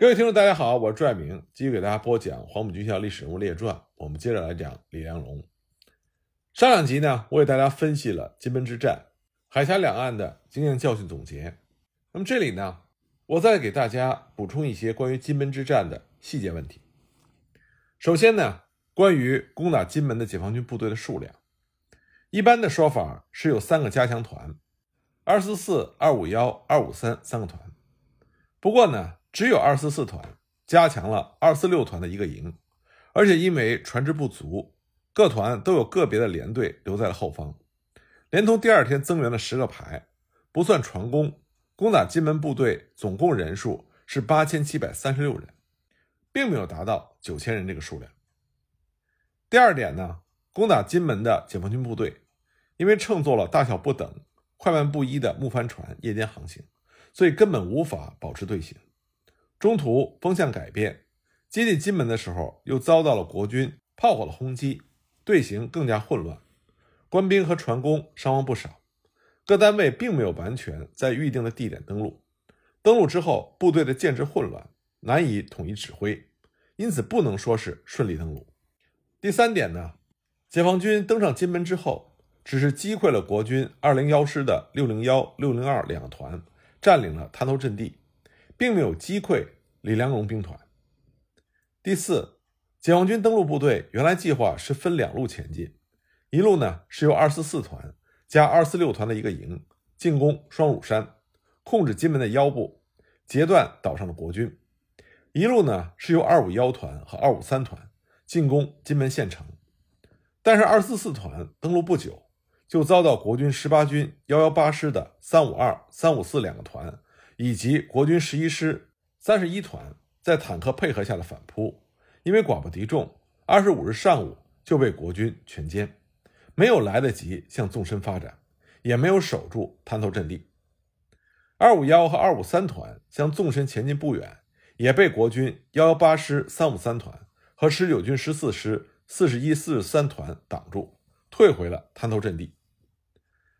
各位听众，大家好，我是朱爱明，继续给大家播讲《黄埔军校历史人物列传》。我们接着来讲李良龙。上两集呢，我给大家分析了金门之战、海峡两岸的经验教训总结。那么这里呢，我再给大家补充一些关于金门之战的细节问题。首先呢，关于攻打金门的解放军部队的数量，一般的说法是有三个加强团：二四四、二五幺、二五三三个团。不过呢，只有二四四团加强了二四六团的一个营，而且因为船只不足，各团都有个别的连队留在了后方，连同第二天增援的十个排，不算船工，攻打金门部队总共人数是八千七百三十六人，并没有达到九千人这个数量。第二点呢，攻打金门的解放军部队，因为乘坐了大小不等、快慢不一的木帆船夜间航行，所以根本无法保持队形。中途风向改变，接近金门的时候，又遭到了国军炮火的轰击，队形更加混乱，官兵和船工伤亡不少。各单位并没有完全在预定的地点登陆，登陆之后，部队的建制混乱，难以统一指挥，因此不能说是顺利登陆。第三点呢，解放军登上金门之后，只是击溃了国军二零幺师的六零幺、六零二两团，占领了滩头阵地。并没有击溃李良荣兵团。第四，解放军登陆部队原来计划是分两路前进，一路呢是由二四四团加二四六团的一个营进攻双乳山，控制金门的腰部，截断岛上的国军；一路呢是由二五幺团和二五三团进攻金门县城。但是二四四团登陆不久，就遭到国军十八军幺幺八师的三五二、三五四两个团。以及国军十一师三十一团在坦克配合下的反扑，因为寡不敌众，二十五日上午就被国军全歼，没有来得及向纵深发展，也没有守住滩头阵地。二五幺和二五三团向纵深前进不远，也被国军幺幺八师三五三团和十九军十四师四十一、四十三团挡住，退回了滩头阵地。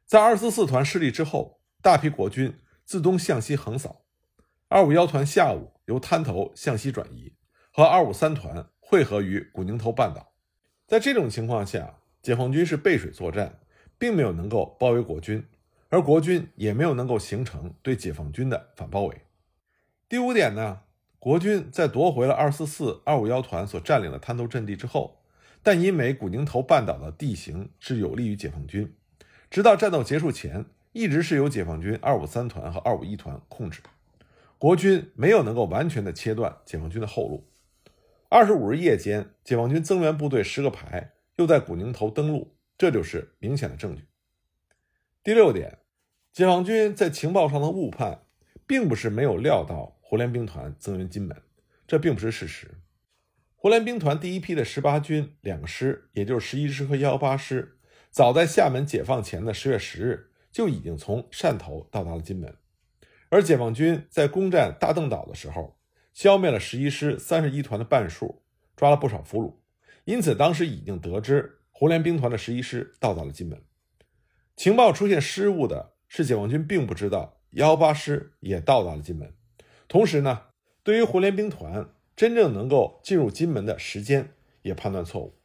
在二四四团失利之后，大批国军。自东向西横扫，二五幺团下午由滩头向西转移，和二五三团汇合于古宁头半岛。在这种情况下，解放军是背水作战，并没有能够包围国军，而国军也没有能够形成对解放军的反包围。第五点呢，国军在夺回了二四四、二五幺团所占领的滩头阵地之后，但因为古宁头半岛的地形是有利于解放军，直到战斗结束前。一直是由解放军二五三团和二五一团控制，国军没有能够完全的切断解放军的后路。二十五日夜间，解放军增援部队十个排又在古宁头登陆，这就是明显的证据。第六点，解放军在情报上的误判，并不是没有料到胡联兵团增援金门，这并不是事实。胡联兵团第一批的十八军两个师，也就是十一师和幺八师，早在厦门解放前的十月十日。就已经从汕头到达了金门，而解放军在攻占大邓岛的时候，消灭了十一师三十一团的半数，抓了不少俘虏，因此当时已经得知胡联兵团的十一师到达了金门。情报出现失误的是解放军并不知道幺八师也到达了金门，同时呢，对于胡联兵团真正能够进入金门的时间也判断错误。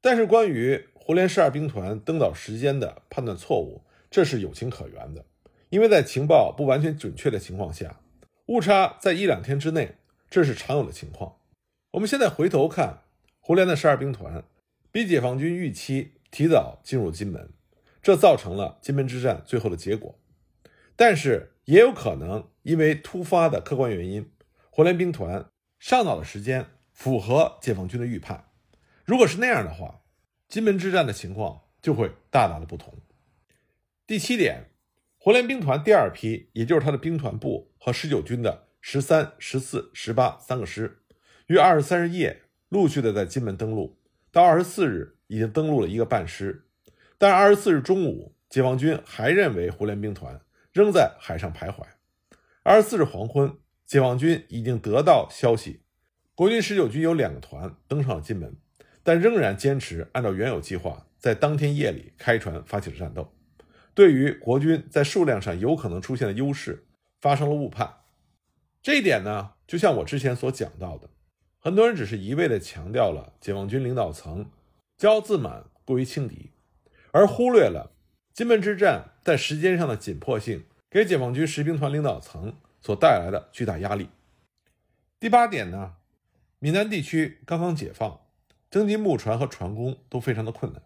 但是关于胡联十二兵团登岛时间的判断错误。这是有情可原的，因为在情报不完全准确的情况下，误差在一两天之内，这是常有的情况。我们现在回头看，胡琏的十二兵团比解放军预期提早进入金门，这造成了金门之战最后的结果。但是也有可能因为突发的客观原因，胡琏兵团上岛的时间符合解放军的预判。如果是那样的话，金门之战的情况就会大大的不同。第七点，胡联兵团第二批，也就是他的兵团部和十九军的十三、十四、十八三个师，于二十三日夜陆续的在金门登陆，到二十四日已经登陆了一个半师。但二十四日中午，解放军还认为胡联兵团仍在海上徘徊。二十四日黄昏，解放军已经得到消息，国军十九军有两个团登上了金门，但仍然坚持按照原有计划，在当天夜里开船发起了战斗。对于国军在数量上有可能出现的优势发生了误判，这一点呢，就像我之前所讲到的，很多人只是一味地强调了解放军领导层骄傲自满、过于轻敌，而忽略了金门之战在时间上的紧迫性给解放军十兵团领导层所带来的巨大压力。第八点呢，闽南地区刚刚解放，征集木船和船工都非常的困难。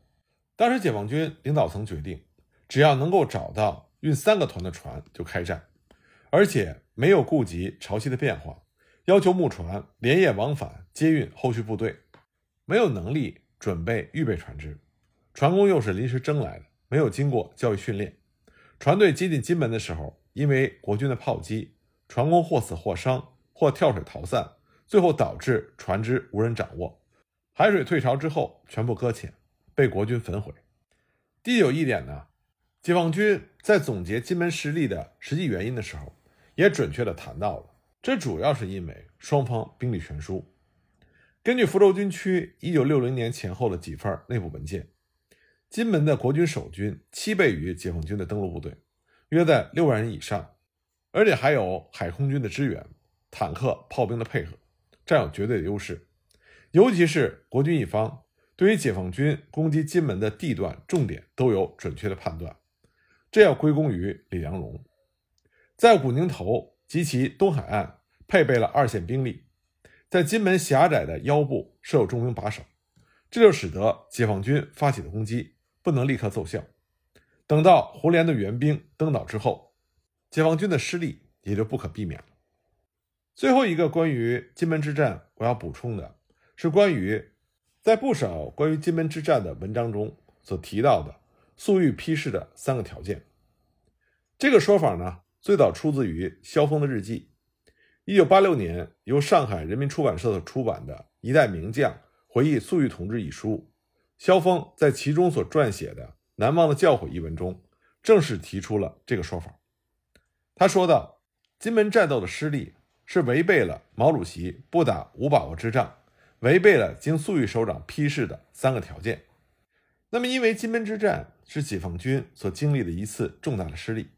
当时解放军领导层决定，只要能够找到运三个团的船就开战，而且没有顾及潮汐的变化，要求木船连夜往返接运后续部队，没有能力准备预备船只，船工又是临时征来的，没有经过教育训练，船队接近金门的时候，因为国军的炮击，船工或死或伤，或跳水逃散，最后导致船只无人掌握，海水退潮之后全部搁浅。被国军焚毁。第九一点呢，解放军在总结金门失利的实际原因的时候，也准确地谈到了，这主要是因为双方兵力悬殊。根据福州军区一九六零年前后的几份内部文件，金门的国军守军七倍于解放军的登陆部队，约在六万人以上，而且还有海空军的支援、坦克、炮兵的配合，占有绝对的优势。尤其是国军一方。对于解放军攻击金门的地段重点都有准确的判断，这要归功于李良荣，在古宁头及其东海岸配备了二线兵力，在金门狭窄的腰部设有重兵把守，这就使得解放军发起的攻击不能立刻奏效。等到胡琏的援兵登岛之后，解放军的失利也就不可避免了。最后一个关于金门之战，我要补充的是关于。在不少关于金门之战的文章中所提到的粟裕批示的三个条件，这个说法呢，最早出自于萧峰的日记。一九八六年由上海人民出版社出版的《一代名将回忆粟裕同志》一书，萧峰在其中所撰写的《难忘的教诲》一文中，正式提出了这个说法。他说道：“金门战斗的失利是违背了毛主席不打无把握之仗。”违背了经粟裕首长批示的三个条件。那么，因为金门之战是解放军所经历的一次重大的失利，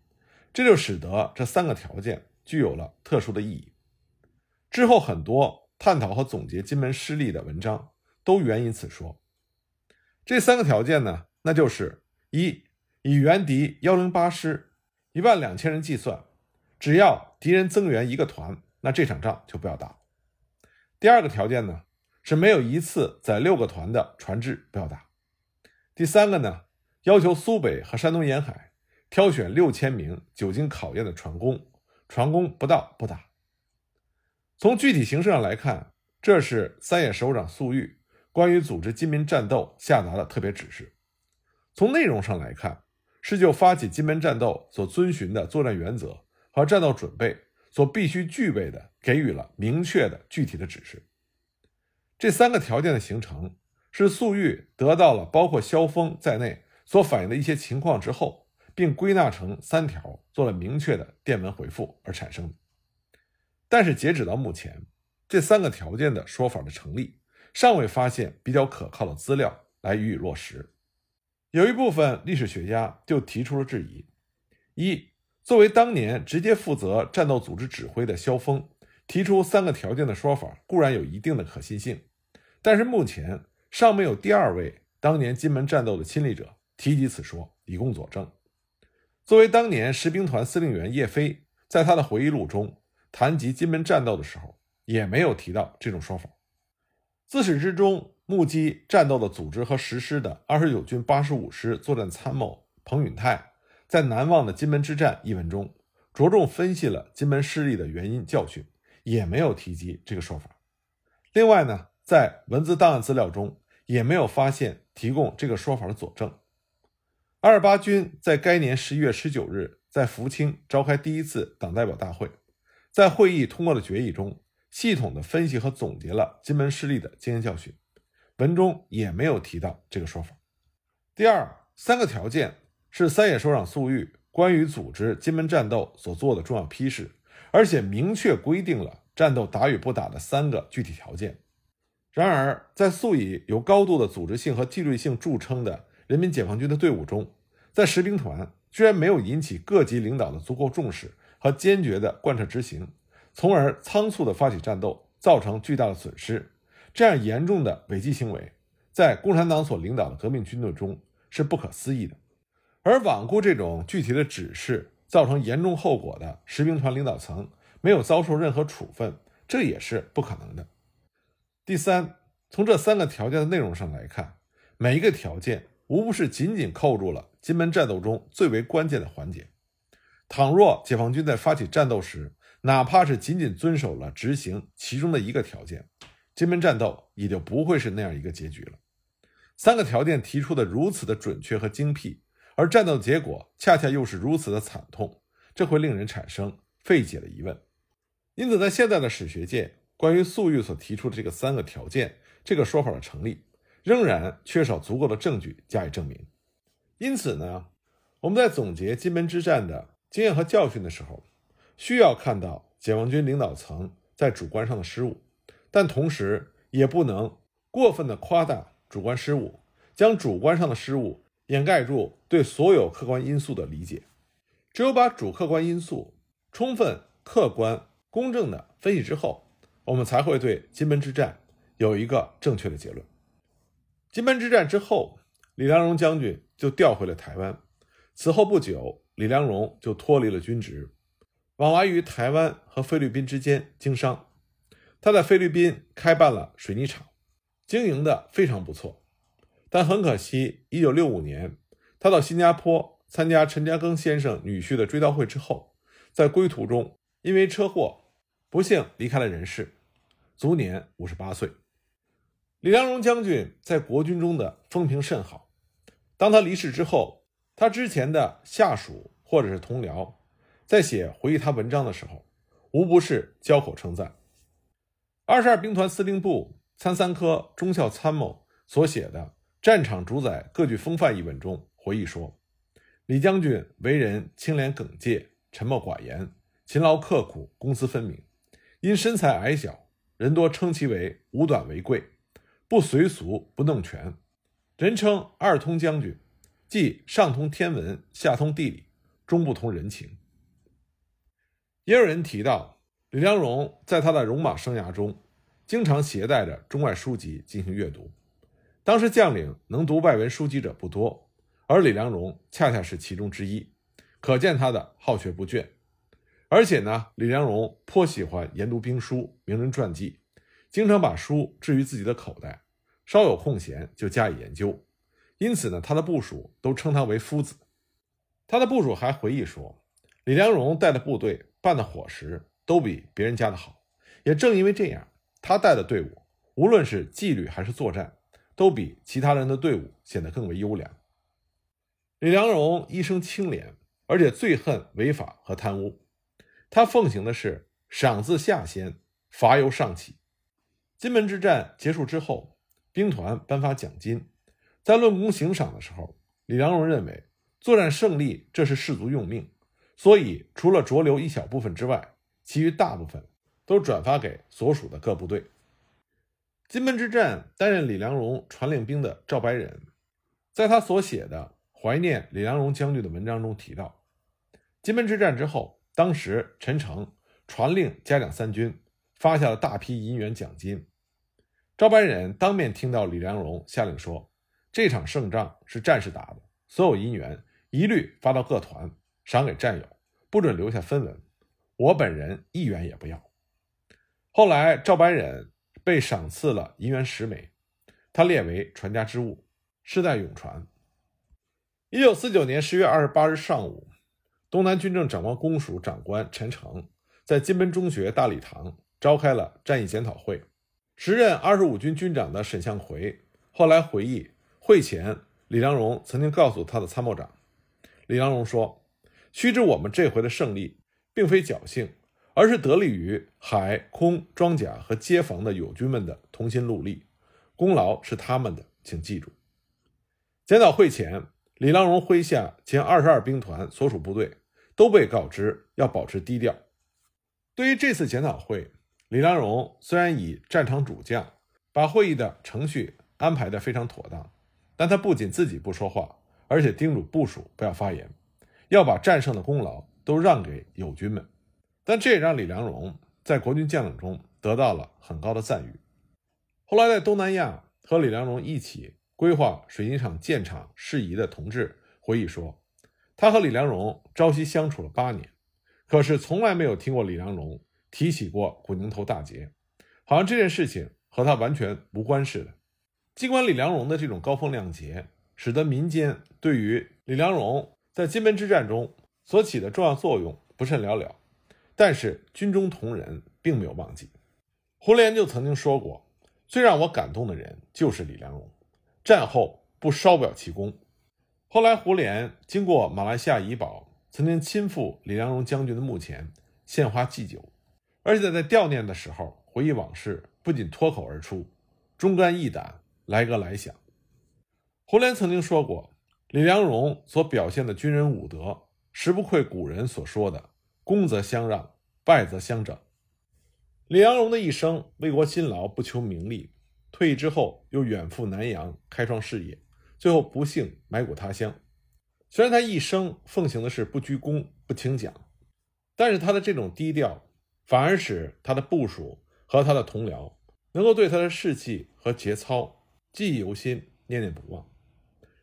这就使得这三个条件具有了特殊的意义。之后很多探讨和总结金门失利的文章都援引此说。这三个条件呢，那就是一，以原敌幺零八师一万两千人计算，只要敌人增援一个团，那这场仗就不要打。第二个条件呢？是没有一次载六个团的船只不要打。第三个呢，要求苏北和山东沿海挑选六千名久经考验的船工，船工不到不打。从具体形式上来看，这是三野首长粟裕关于组织金门战斗下达的特别指示；从内容上来看，是就发起金门战斗所遵循的作战原则和战斗准备所必须具备的，给予了明确的具体的指示。这三个条件的形成，是粟裕得到了包括萧峰在内所反映的一些情况之后，并归纳成三条，做了明确的电文回复而产生的。但是截止到目前，这三个条件的说法的成立，尚未发现比较可靠的资料来予以落实。有一部分历史学家就提出了质疑：一，作为当年直接负责战斗组织指挥的萧峰。提出三个条件的说法固然有一定的可信性，但是目前尚没有第二位当年金门战斗的亲历者提及此说，以供佐证。作为当年十兵团司令员叶飞在他的回忆录中谈及金门战斗的时候，也没有提到这种说法。自始至终目击战斗的组织和实施的二十九军八十五师作战参谋彭允泰，在《难忘的金门之战》一文中，着重分析了金门失利的原因教训。也没有提及这个说法。另外呢，在文字档案资料中也没有发现提供这个说法的佐证。二八军在该年十一月十九日在福清召开第一次党代表大会，在会议通过的决议中，系统的分析和总结了金门失利的经验教训，文中也没有提到这个说法。第二，三个条件是三野首长粟裕关于组织金门战斗所做的重要批示。而且明确规定了战斗打与不打的三个具体条件。然而，在素以有高度的组织性和纪律性著称的人民解放军的队伍中，在十兵团居然没有引起各级领导的足够重视和坚决的贯彻执行，从而仓促地发起战斗，造成巨大的损失。这样严重的违纪行为，在共产党所领导的革命军队中是不可思议的。而罔顾这种具体的指示，造成严重后果的十兵团领导层没有遭受任何处分，这也是不可能的。第三，从这三个条件的内容上来看，每一个条件无不是紧紧扣住了金门战斗中最为关键的环节。倘若解放军在发起战斗时，哪怕是仅仅遵守了执行其中的一个条件，金门战斗也就不会是那样一个结局了。三个条件提出的如此的准确和精辟，而战斗结果恰恰又是如此的惨痛，这会令人产生费解的疑问。因此，在现在的史学界，关于粟裕所提出的这个三个条件这个说法的成立，仍然缺少足够的证据加以证明。因此呢，我们在总结金门之战的。经验和教训的时候，需要看到解放军领导层在主观上的失误，但同时也不能过分的夸大主观失误，将主观上的失误掩盖住对所有客观因素的理解。只有把主客观因素充分、客观、公正的分析之后，我们才会对金门之战有一个正确的结论。金门之战之后，李良荣将军就调回了台湾，此后不久。李良荣就脱离了军职，往来于台湾和菲律宾之间经商。他在菲律宾开办了水泥厂，经营的非常不错。但很可惜，1965年他到新加坡参加陈嘉庚先生女婿的追悼会之后，在归途中因为车祸不幸离开了人世，卒年58岁。李良荣将军在国军中的风评甚好。当他离世之后，他之前的下属或者是同僚，在写回忆他文章的时候，无不是交口称赞。二十二兵团司令部参三科中校参谋所写的《战场主宰各具风范》一文中回忆说：“李将军为人清廉耿介，沉默寡言，勤劳刻苦，公私分明。因身材矮小，人多称其为五短为贵，不随俗，不弄权，人称二通将军。”即上通天文，下通地理，中不通人情。也有人提到，李良荣在他的戎马生涯中，经常携带着中外书籍进行阅读。当时将领能读外文书籍者不多，而李良荣恰恰是其中之一，可见他的好学不倦。而且呢，李良荣颇喜欢研读兵书、名人传记，经常把书置于自己的口袋，稍有空闲就加以研究。因此呢，他的部属都称他为夫子。他的部属还回忆说，李良荣带的部队办的伙食都比别人家的好。也正因为这样，他带的队伍无论是纪律还是作战，都比其他人的队伍显得更为优良。李良荣一生清廉，而且最恨违法和贪污。他奉行的是赏自下先，罚由上起。金门之战结束之后，兵团颁发奖金。在论功行赏的时候，李良荣认为作战胜利这是士卒用命，所以除了着留一小部分之外，其余大部分都转发给所属的各部队。金门之战担任李良荣传令兵的赵白忍，在他所写的怀念李良荣将军的文章中提到，金门之战之后，当时陈诚传令嘉奖三军，发下了大批银元奖金。赵白忍当面听到李良荣下令说。这场胜仗是战士打的，所有银元一律发到各团，赏给战友，不准留下分文。我本人一元也不要。后来赵白忍被赏赐了银元十枚，他列为传家之物，世代永传。一九四九年十月二十八日上午，东南军政长官公署长官陈诚在金门中学大礼堂召开了战役检讨会。时任二十五军军长的沈向奎后来回忆。会前，李良荣曾经告诉他的参谋长，李良荣说：“须知我们这回的胜利，并非侥幸，而是得力于海空装甲和街防的友军们的同心戮力，功劳是他们的，请记住。”检讨会前，李良荣麾下前二十二兵团所属部队都被告知要保持低调。对于这次检讨会，李良荣虽然以战场主将，把会议的程序安排得非常妥当。但他不仅自己不说话，而且叮嘱部属不要发言，要把战胜的功劳都让给友军们。但这也让李良荣在国军将领中得到了很高的赞誉。后来在东南亚和李良荣一起规划水泥厂建厂事宜的同志回忆说，他和李良荣朝夕相处了八年，可是从来没有听过李良荣提起过古宁头大捷，好像这件事情和他完全无关似的。尽管李良荣的这种高风亮节，使得民间对于李良荣在金门之战中所起的重要作用不甚了了，但是军中同仁并没有忘记。胡琏就曾经说过：“最让我感动的人就是李良荣，战后不稍表其功。”后来，胡琏经过马来西亚怡保，曾经亲赴李良荣将军的墓前献花祭酒，而且在悼念的时候回忆往事，不仅脱口而出：“忠肝义胆，来个来响。”胡琏曾经说过：“李良荣所表现的军人武德，实不愧古人所说的‘功则相让，败则相整’。”李良荣的一生为国辛劳，不求名利，退役之后又远赴南洋开创事业，最后不幸埋骨他乡。虽然他一生奉行的是不居功、不请奖，但是他的这种低调，反而使他的部属和他的同僚能够对他的士气和节操记忆犹新、念念不忘。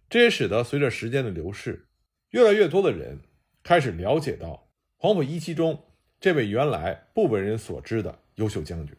这也使得随着时间的流逝，越来越多的人开始了解到黄埔一期中这位原来不为人所知的。优秀将军。